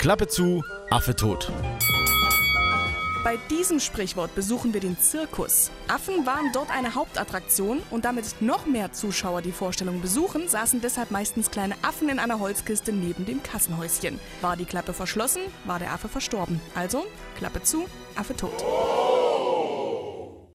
Klappe zu, Affe tot. Bei diesem Sprichwort besuchen wir den Zirkus. Affen waren dort eine Hauptattraktion und damit noch mehr Zuschauer die Vorstellung besuchen, saßen deshalb meistens kleine Affen in einer Holzkiste neben dem Kassenhäuschen. War die Klappe verschlossen, war der Affe verstorben. Also Klappe zu, Affe tot.